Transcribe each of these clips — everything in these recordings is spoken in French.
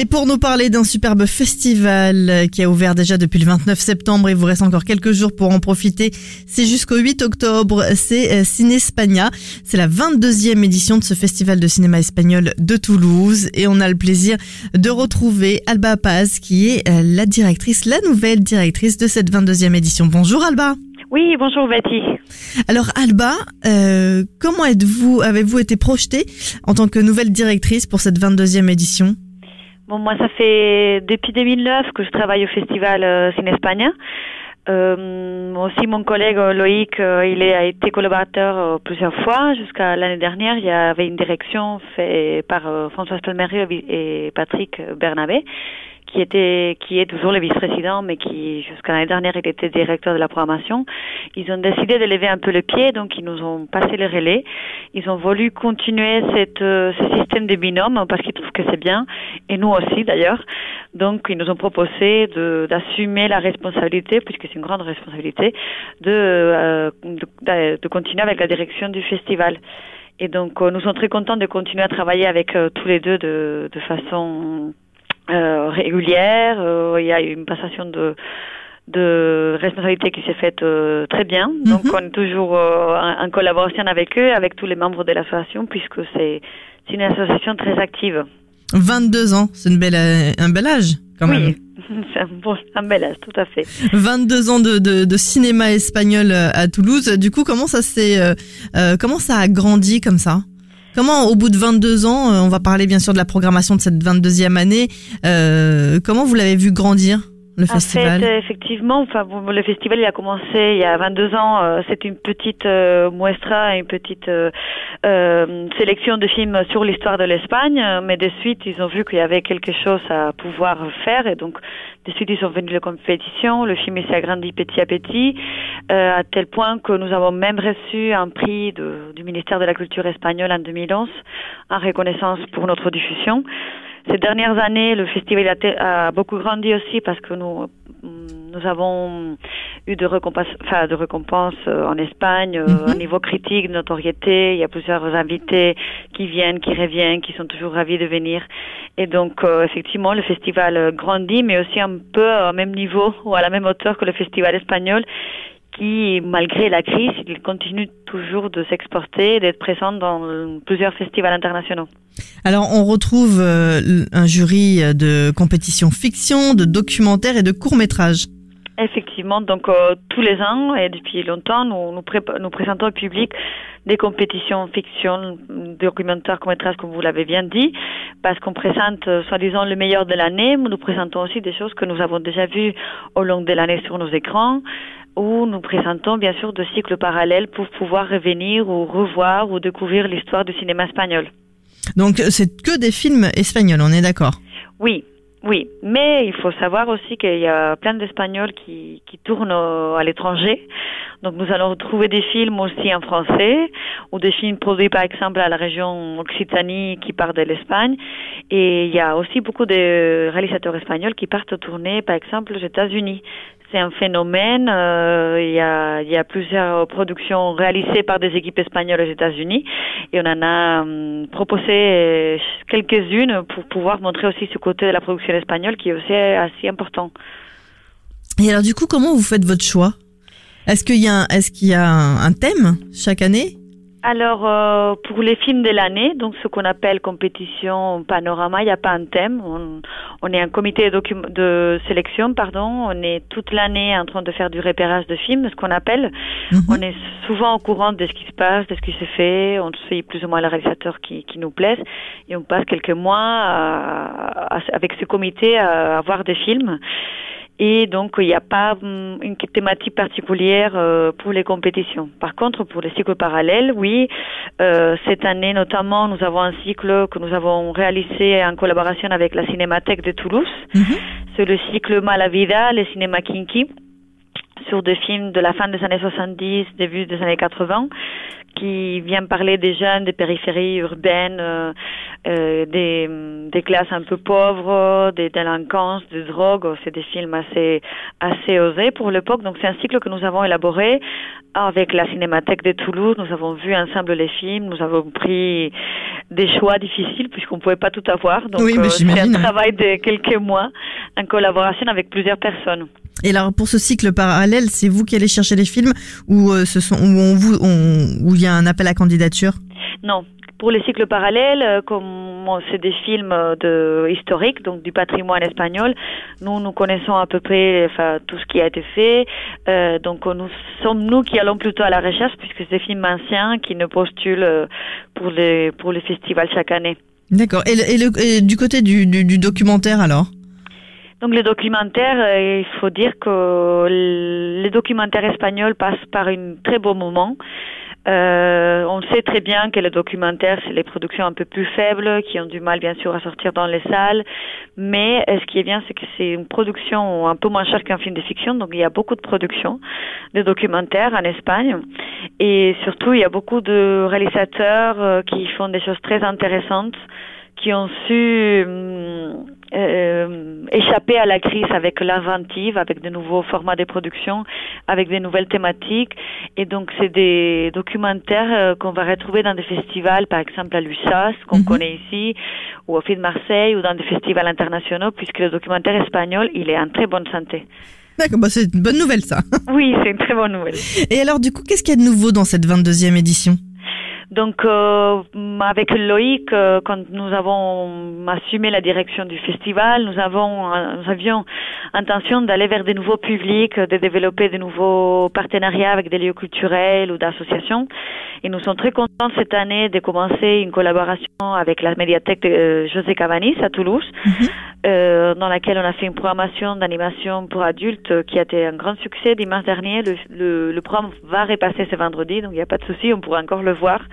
Et pour nous parler d'un superbe festival qui a ouvert déjà depuis le 29 septembre, il vous reste encore quelques jours pour en profiter. C'est jusqu'au 8 octobre, c'est euh, Cinespagna. C'est la 22e édition de ce festival de cinéma espagnol de Toulouse. Et on a le plaisir de retrouver Alba Paz, qui est euh, la directrice, la nouvelle directrice de cette 22e édition. Bonjour Alba. Oui, bonjour Betty. Alors Alba, euh, comment êtes-vous, avez-vous été projetée en tant que nouvelle directrice pour cette 22e édition? Bon, moi, ça fait depuis 2009 que je travaille au festival euh, Cinespagne. Euh, aussi, mon collègue euh, Loïc, euh, il a été collaborateur plusieurs fois. Jusqu'à l'année dernière, il y avait une direction faite par François Pelmery et Patrick Bernabé, qui était, qui est toujours le vice-président, mais qui jusqu'à l'année dernière, il était directeur de la programmation. Ils ont décidé de lever un peu le pied, donc ils nous ont passé le relais. Ils ont voulu continuer euh, ce système de binôme parce qu'ils trouvent que c'est bien, et nous aussi d'ailleurs. Donc ils nous ont proposé d'assumer la responsabilité, puisque c'est une grande responsabilité, de, euh, de, de continuer avec la direction du festival. Et donc euh, nous sommes très contents de continuer à travailler avec tous les deux de, de façon euh, régulière. Euh, il y a une passation de de responsabilité qui s'est faite euh, très bien. Donc on est toujours euh, en, collaboration avec eux, avec tous les membres de l'association, puisque c'est une association très active. 22 ans, c'est une belle, euh, un bel âge quand même. Oui, c'est un, bon, un bel âge, tout à fait. 22 ans de, de, de cinéma espagnol euh, à Toulouse. Du coup, comment ça s'est, euh, euh, comment ça a grandi comme ça? Comment, au bout de 22 ans, euh, on va parler bien sûr de la programmation de cette 22e année. euh, comment vous l'avez vu grandir? Le En festival? fait, effectivement, enfin, le festival il a commencé il y a 22 ans. euh, c'est une petite euh, muestra, une petite euh, euh, sélection de films sur l'histoire de l'Espagne. Mais de suite, ils ont vu qu'il y avait quelque chose à pouvoir faire, et donc de suite ils sont venus de compétition. Le film il s'est agrandi petit à petit, à tel point que nous avons même reçu un prix de- du ministère de la Culture espagnol en 2011 en reconnaissance pour notre diffusion. Ces dernières années, le festival a, beaucoup grandi aussi parce que nous, nous avons eu de récompenses, enfin, de récompenses euh, en Espagne, euh, Mhm. au niveau critique, de notoriété. Il y a plusieurs invités qui viennent, qui reviennent, qui sont toujours ravis de venir. Et donc, euh, effectivement, le festival euh, grandit, mais aussi un peu au même niveau ou à la même hauteur que le festival espagnol qui, malgré la crise, il continue toujours de s'exporter et d'être présent dans plusieurs festivals internationaux. Alors, on retrouve euh, un jury de compétition fiction, de documentaire et de court métrage. Effectivement, donc euh, tous les ans et depuis longtemps, nous, nous, prépa- nous présentons au public des compétitions fiction, documentaires, courts-métrages, comme vous l'avez bien dit, parce qu'on présente euh, soi-disant le meilleur de l'année, mais nous présentons aussi des choses que nous avons déjà vues au long de l'année sur nos écrans, où nous présentons bien sûr de cycles parallèles pour pouvoir revenir ou revoir ou découvrir l'histoire du cinéma espagnol. Donc, c'est que des films espagnols, on est d'accord? Oui, oui, mais il faut savoir aussi qu'il y a plein d'Espagnols qui, qui tournent au- à l'étranger. Donc nous allons retrouver des films aussi en français ou des films produits par exemple à la région Occitanie qui partent de l'Espagne. Et il y a aussi beaucoup de réalisateurs espagnols qui partent tourner par exemple aux États-Unis. C'est un phénomène. euh, il, y a, plusieurs productions réalisées par des équipes espagnoles aux États-Unis et on en a hum, proposé quelques-unes pour pouvoir montrer aussi ce côté de la production espagnole qui est aussi assez important. Et alors, du coup, comment vous faites votre choix? Est-ce qu'il y a, est-ce qu'il y a un thème chaque année? Alors, euh, pour les films de l'année, donc ce qu'on appelle compétition panorama, il n'y a pas un thème. On, on est un comité de, de sélection, pardon. On est toute l'année en train de faire du repérage de films, ce qu'on appelle. Mhm. On est souvent au courant de ce qui se passe, de ce qui se fait. On suit plus ou moins le réalisateur qui, qui nous plaise. Et on passe quelques mois à- à- avec ce comité à, à voir des films. Et donc, il n'y a pas hum, une thématique particulière euh, pour les compétitions. Par contre, pour les cycles parallèles, oui, euh, cette année notamment, nous avons un cycle que nous avons réalisé en collaboration avec la Cinémathèque de Toulouse. Mhm. C'est le cycle Malavida, le cinéma kinky, sur des films de la fin des années 70, début des années 80, qui vient parler des jeunes des périphéries urbaines, euh, euh, des, des classes un peu pauvres, des délinquances, des drogues. C'est des films assez, assez osés pour l'époque. Donc c'est un cycle que nous avons élaboré avec la Cinémathèque de Toulouse. Nous avons vu ensemble les films. Nous avons pris des choix difficiles puisqu'on ne pouvait pas tout avoir. Donc Oui, euh, c'est un travail de quelques mois en collaboration avec plusieurs personnes. Et alors pour ce cycle parallèle, c'est vous qui allez chercher les films ou euh, ce sont où on vous on- où il y a un appel à candidature? Non. Pour les cycles parallèles, euh, comme c'est des films euh, de historiques, donc du patrimoine espagnol, nous nous connaissons à peu près enfin, tout ce qui a été fait. Euh, donc nous sommes nous qui allons plutôt à la recherche puisque c'est des films anciens qui nous postulent pour les pour les festivals chaque année. D'accord. Et, le- et le- et du côté du, du, du documentaire alors? Donc les documentaires, euh, il faut dire que les documentaires espagnols passent par un très beau moment. Euh, on sait très bien que les documentaires, c'est les productions un peu plus faibles, qui ont du mal bien sûr à sortir dans les salles. Mais euh, ce qui est bien, c'est que c'est une production un peu moins chère qu'un film de fiction. Donc il y a beaucoup de productions de documentaires en Espagne. Et surtout, il y a beaucoup de réalisateurs euh, qui font des choses très intéressantes qui ont su hum, euh, échapper à la crise avec l'inventive, avec de nouveaux formats de production, avec des nouvelles thématiques. Et donc, c'est des documentaires euh, qu'on va retrouver dans des festivals, par exemple à l'USAS, qu'on Mhm. connaît ici, ou au Film de Marseille, ou dans des festivals internationaux, puisque le documentaire espagnol, il est en très bonne santé. D'accord, bah c'est une bonne nouvelle ça. Oui, c'est une très bonne nouvelle. Et alors du coup, qu'est-ce qu'il y a de nouveau dans cette 22e édition? Donc, euh, avec Loïc, euh, quand nous avons assumé la direction du festival, nous avons, euh, nous avions intention d'aller vers des nouveaux publics, de développer de nouveaux partenariats avec des lieux culturels ou d'associations. Et nous sommes très contents cette année de commencer une collaboration avec la médiathèque de euh, José Cabanis à Toulouse, euh, dans laquelle on a fait une programmation d'animation pour adultes qui a été un grand succès dimanche dernier. Le, le, le programme va repasser ce vendredi, donc il n'y a pas de souci, on pourra encore le voir.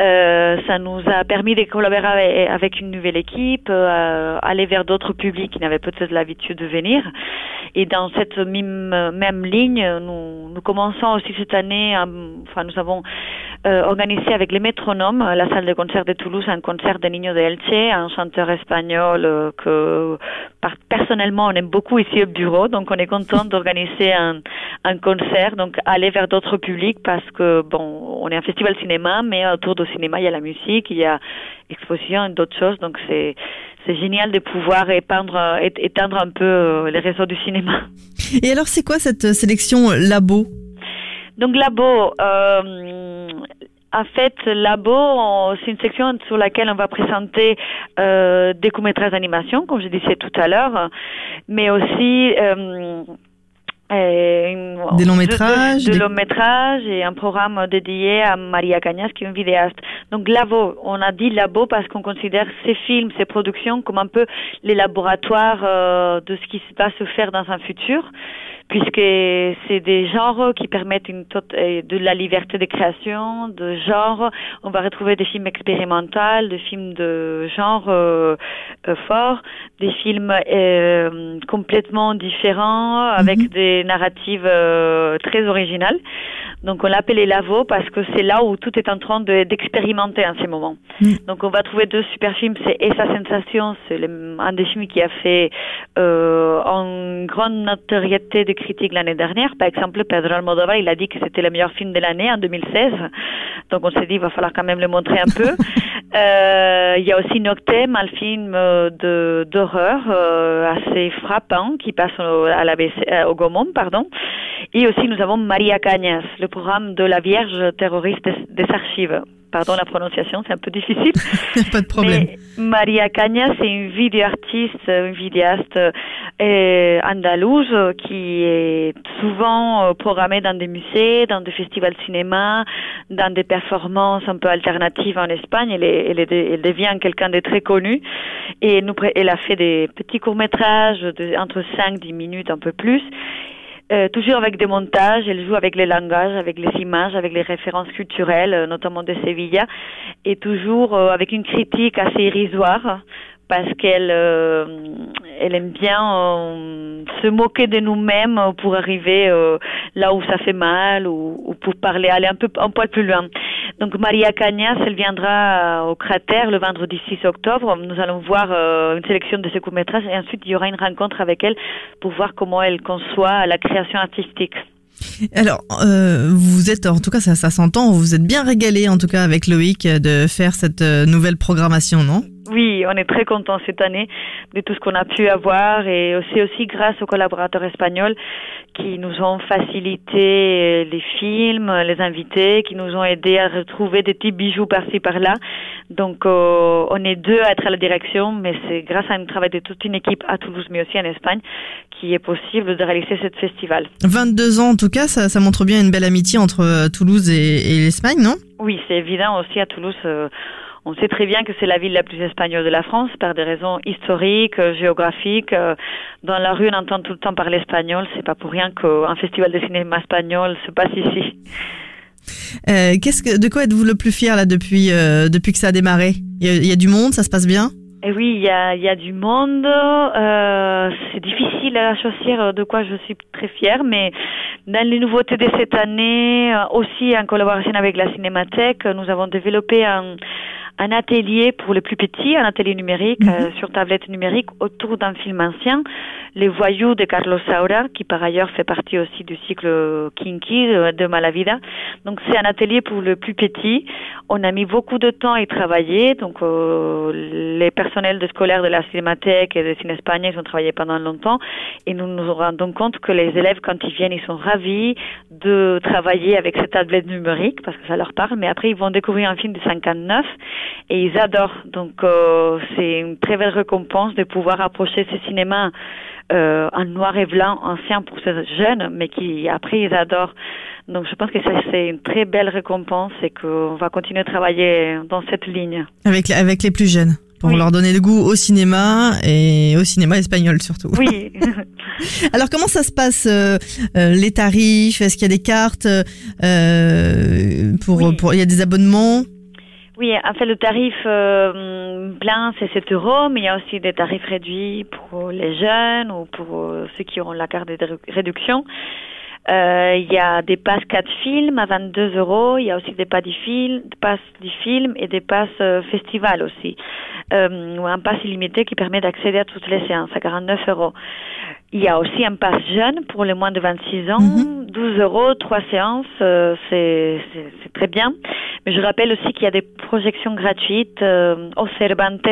Euh, ça nous a permis de collaborer avec, une nouvelle équipe, euh, aller vers d'autres publics qui n'avaient peut-être l'habitude de venir. Et dans cette même, ligne, nous, commençons aussi cette année, enfin nous avons euh, organisé avec les métronomes, la salle de concert de Toulouse, un concert de Niño de Elche, un chanteur espagnol que personnellement on aime beaucoup ici au bureau, donc on est content d'organiser un, un concert, donc aller vers d'autres publics parce que bon, on est un festival cinéma, mais autour du cinéma il y a la musique, il y a exposition et d'autres choses, donc c'est c'est génial de pouvoir étendre, étendre un peu euh, les réseaux du cinéma. Et alors c'est quoi cette euh, sélection labo? Donc Labo, euh, en fait, Labo, c'est une section sur laquelle on va présenter euh, des courts-métrages d'animation, comme je disais tout à l'heure, mais aussi euh, euh, Des longs métrages, de, de des- longs métrages et un programme dédié à Maria Cañas, qui est une vidéaste. Donc Labo, on a dit Labo parce qu'on considère ces films, ces productions comme un peu les laboratoires euh, de ce qui va se faire dans un futur puisque c'est des genres qui permettent une euh, de la liberté de création, de genre. On va retrouver des films expérimentaux, des films de genre euh, euh, fort, des films euh, complètement différents avec Mhm. des narratives euh, très originales. Donc on l'appelle les lavos parce que c'est là où tout est en train de- d'expérimenter en ce moment. Mm. Donc on va trouver deux super films, c'est Esa Sensation, c'est un des films qui a fait euh, en grande notoriété de critiques l'année dernière. Par exemple, Pedro Almodovar, il a dit que c'était le meilleur film de l'année en 2016. Donc on s'est dit, il va falloir quand même le montrer un peu. Euh, Il y a aussi Noctem, un film de, d'horreur euh, assez frappants qui passent au, à la BC, euh, au Gaumont, pardon. Et aussi, nous avons Maria Cañas, le programme de la Vierge terroriste des, des archives. Pardon la prononciation, c'est un peu difficile. Pas de problème. Mais Maria Cañas, c'est une vidéoartiste, une vidéaste euh, andalouse euh, qui est souvent euh, programmée dans des musées, dans des festivals de cinéma, dans des performances un peu alternatives en Espagne. Elle, est, elle, est, elle devient quelqu'un de très connu. Et nous, elle a fait des petits courts-métrages de, entre 5 10 minutes, un peu plus. Euh, toujours avec des montages, elle joue avec les langages, avec les images, avec les références culturelles, euh, notamment de Sevilla, et toujours euh, avec une critique assez irrisoire parce qu'elle euh, elle aime bien euh, se moquer de nous-mêmes pour arriver euh, là où ça fait mal ou, ou, pour parler aller un peu un poil plus loin. Donc Maria Cañas, elle viendra au cratère le vendredi 6 octobre. Nous allons voir une sélection de ses courts-métrages et ensuite il y aura une rencontre avec elle pour voir comment elle conçoit la création artistique. Alors, euh, vous êtes, en tout cas, ça, ça s'entend, vous êtes bien régalé, en tout cas, avec Loïc, de faire cette nouvelle programmation, non? Oui, on est très content cette année de tout ce qu'on a pu avoir et c'est aussi grâce aux collaborateurs espagnols qui nous ont facilité les films, les invités, qui nous ont aidé à retrouver des petits bijoux par-ci par-là. Donc euh, on est deux à être à la direction, mais c'est grâce à un travail de toute une équipe à Toulouse, mais aussi en Espagne, qui est possible de réaliser ce festival. 22 ans en tout cas, ça, ça montre bien une belle amitié entre Toulouse et, et l'Espagne, non? Oui, c'est évident aussi à Toulouse. Euh, on sait très bien que c'est la ville la plus espagnole de la France par des raisons historiques, euh, géographiques. Euh, dans la rue, on entend tout le temps parler espagnol. C'est pas pour rien qu'un festival de cinéma espagnol se passe ici. Euh, qu'est-ce que, de quoi êtes-vous le plus fier là depuis euh, depuis que ça a démarré? Il y a, y a, du monde, ça se passe bien? Et oui, il y a, il y a du monde. Euh, c'est difficile à choisir de quoi je suis très fière, mais dans les nouveautés de cette année, aussi en collaboration avec la Cinémathèque, nous avons développé un un atelier pour les plus petits, un atelier numérique -hmm. euh, sur tablette numérique autour d'un film ancien, Les Voyous de Carlos Saura, qui par ailleurs fait partie aussi du cycle Kinky de Malavida. Donc c'est un atelier pour le plus petit. On a mis beaucoup de temps à y travailler. Donc euh, les personnels de scolaires de la Cinémathèque et de Cinespagne, ils ont travaillé pendant longtemps et nous nous rendons compte que les élèves, quand ils viennent, ils sont ravis de travailler avec cette tablette numérique parce que ça leur parle. Mais après, ils vont découvrir un film de 59 et ils adorent. Donc euh, c'est une très belle récompense de pouvoir approcher ces cinémas euh, en noir et blanc ancien pour ces jeunes, mais qui après ils adorent. Donc je pense que c'est une très belle récompense et qu'on va continuer de travailler dans cette ligne. Avec avec les plus jeunes pour oui. leur donner le goût au cinéma et au cinéma espagnol surtout. Oui. Alors comment ça se passe euh, euh, les tarifs? Est-ce qu'il y a des cartes euh, pour oui. pour il y a des abonnements? Oui, en fait, le tarif euh, plein, c'est 7 euros, mais il y a aussi des tarifs réduits pour les jeunes ou pour ceux qui auront la carte de réduction. Euh, il y a des passes 4 films à 22 euros. Il y a aussi des passes du film, des passes du film et des passes euh, festival aussi. Euh, ou un pass illimité qui permet d'accéder à toutes les séances à 49 euros. Il y a aussi un pass jeune pour les moins de 26 ans, mm -hmm. 12 euros, trois séances, euh, c'est très bien. Mais je rappelle aussi qu'il y a des projections gratuites euh, au Cervantes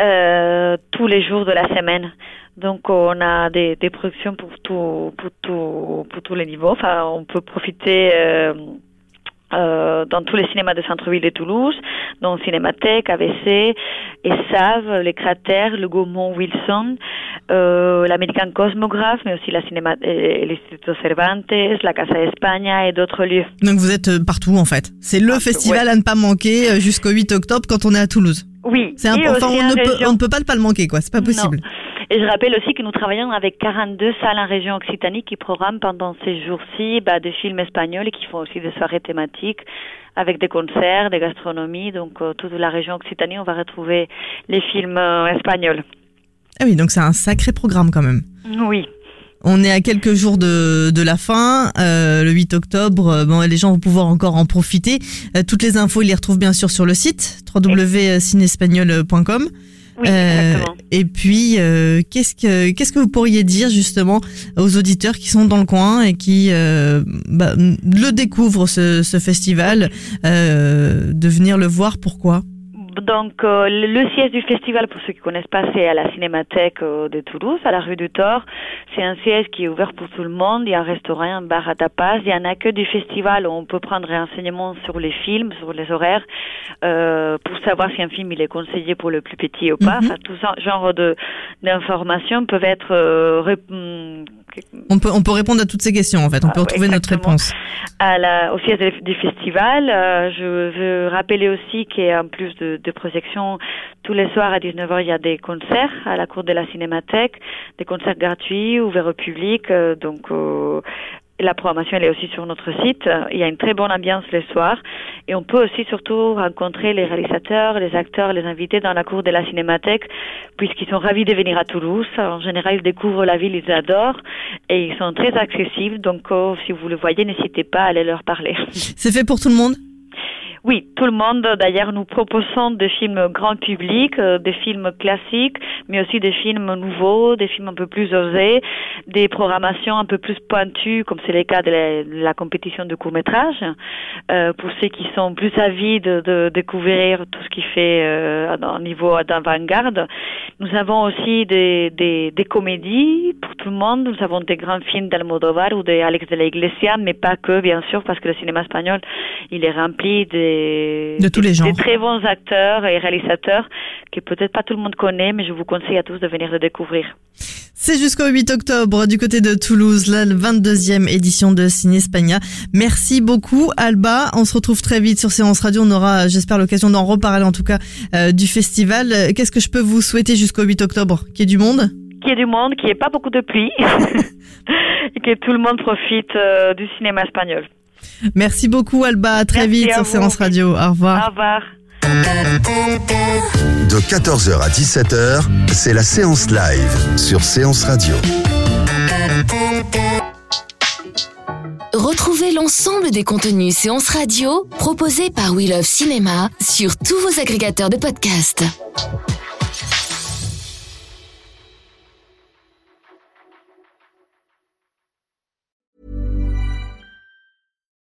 euh, tous les jours de la semaine. Donc on a des, des productions pour tout, pour tout, pour tous les niveaux. Enfin, on peut profiter. Euh, euh, dans tous les cinémas de centre-ville de Toulouse, dont Cinémathèque, AVC, ESAV, les Cratères, le Gaumont Wilson, euh, l'American Cosmographe, mais aussi la cinéma, euh, l'Instituto Cervantes, la Casa España et d'autres lieux. Donc vous êtes partout en fait. C'est le festival ouais. à ne pas manquer jusqu'au 8 octobre quand on est à Toulouse. Oui. C'est important. On, ne peut, on ne peut pas pas le manquer quoi. C'est pas possible. Non. Et je rappelle aussi que nous travaillons avec 42 salles en région Occitanie qui programment pendant ces jours-ci bah, des films espagnols et qui font aussi des soirées thématiques avec des concerts, des gastronomies. Donc euh, toute la région Occitanie, on va retrouver les films euh, espagnols. Ah oui, donc c'est un sacré programme quand même. Oui. On est à quelques jours de, de la fin, euh, le 8 octobre. Bon, les gens vont pouvoir encore en profiter. Toutes les infos, ils les retrouvent bien sûr sur le site www.cinespagnol.com. Oui, euh, et puis, euh, qu'est-ce que qu'est-ce que vous pourriez dire justement aux auditeurs qui sont dans le coin et qui euh, bah, le découvrent ce, ce festival, de venir le voir Pourquoi? Donc euh, le, siège du festival, pour ceux qui connaissent pas, c'est à la Cinémathèque euh, de Toulouse, à la rue du Thor. C'est un siège qui est ouvert pour tout le monde. Il y a un restaurant, un bar à tapas. Il y a un accueil du festival où on peut prendre renseignements sur les films, sur les horaires, euh, pour savoir si un film il est conseillé pour le plus petit ou pas. Mhm. Enfin, tout ça, genre de d'informations peuvent être On peut, on peut répondre à toutes ces questions en fait. On Ah, peut retrouver notre réponse. à la, au siège du festival. Euh, je veux rappeler aussi qu'en plus de, de projections, tous les soirs à 19h, il y a des concerts à la cour de la Cinémathèque, des concerts gratuits, ouverts au public. euh, donc, euh, la programmation, elle est aussi sur notre site. Il y a une très bonne ambiance les soirs. Et on peut aussi surtout rencontrer les réalisateurs, les acteurs, les invités dans la cour de la Cinémathèque, puisqu'ils sont ravis de venir à Toulouse. En général, ils découvrent la ville, ils adorent. Et ils sont très accessibles. Donc, euh, si vous le voyez, n'hésitez pas à aller leur parler. C'est fait pour tout le monde? Oui, tout le monde. D'ailleurs, nous proposons des films grand public, euh, des films classiques, mais aussi des films nouveaux, des films un peu plus osés, des programmations un peu plus pointues, comme c'est le cas de la, de compétition de court métrage, euh, pour ceux qui sont plus avides de, de découvrir tout ce qui fait euh, au niveau d'avant-garde. Nous avons aussi des, des, des comédies pour tout le monde. Nous avons des grands films d'Almodovar ou d'Alex de la Iglesia, mais pas que, bien sûr, parce que le cinéma espagnol, il est rempli des, De tous les genres. des très bons acteurs et réalisateurs que peut-être pas tout le monde connaît, mais je vous conseille à tous de venir le découvrir. C'est jusqu'au 8 octobre du côté de Toulouse, la 22e édition de Ciné Spagna. Merci beaucoup Alba. On se retrouve très vite sur Séance Radio. On aura, j'espère, l'occasion d'en reparler en tout cas euh, du festival. Euh, Qu'est-ce que je peux vous souhaiter jusqu'au 8 octobre? Qu'il y ait du monde? Qu'il y ait du monde, qu'il n'y ait pas beaucoup de pluie et que tout le monde profite euh, du cinéma espagnol. Merci beaucoup Alba. À très Merci vite à sur. Séance Radio. Au revoir. Au revoir. De 14h à 17h, c'est la séance live sur Séance Radio. Retrouvez l'ensemble des contenus séances radio proposés par We Love Cinéma sur tous vos agrégateurs de podcasts.